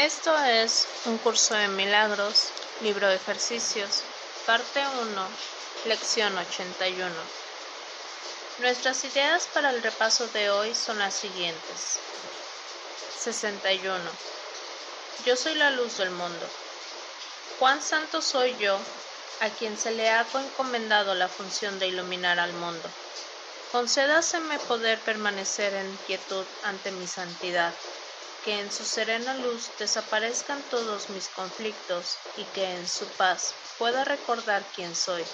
Esto es un curso de milagros, libro de ejercicios, parte 1, lección 81. Nuestras ideas para el repaso de hoy son las siguientes. 61. Yo soy la luz del mundo. ¿Cuán santo soy yo a quien se le ha encomendado la función de iluminar al mundo? Concédaseme poder permanecer en quietud ante mi santidad, que en su serena luz desaparezcan todos mis conflictos y que en su paz pueda recordar quién soy.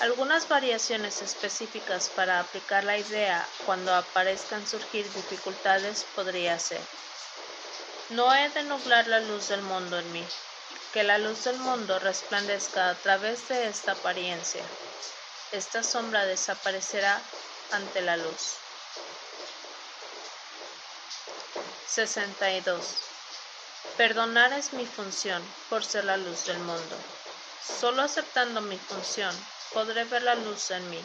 Algunas variaciones específicas para aplicar la idea cuando aparezcan surgir dificultades podría ser. No he de nublar la luz del mundo en mí, que la luz del mundo resplandezca a través de esta apariencia esta sombra desaparecerá ante la luz. 62. Perdonar es mi función por ser la luz del mundo. Solo aceptando mi función podré ver la luz en mí.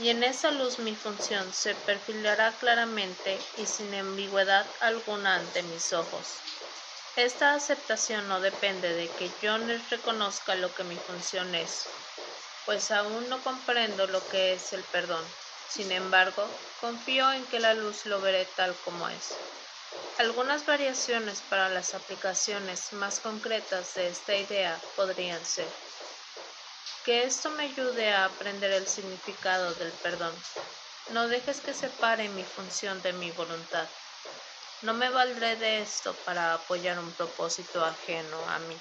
Y en esa luz mi función se perfilará claramente y sin ambigüedad alguna ante mis ojos. Esta aceptación no depende de que yo les reconozca lo que mi función es, pues aún no comprendo lo que es el perdón. Sin embargo, confío en que la luz lo veré tal como es. Algunas variaciones para las aplicaciones más concretas de esta idea podrían ser que esto me ayude a aprender el significado del perdón. No dejes que separe mi función de mi voluntad. No me valdré de esto para apoyar un propósito ajeno a mí.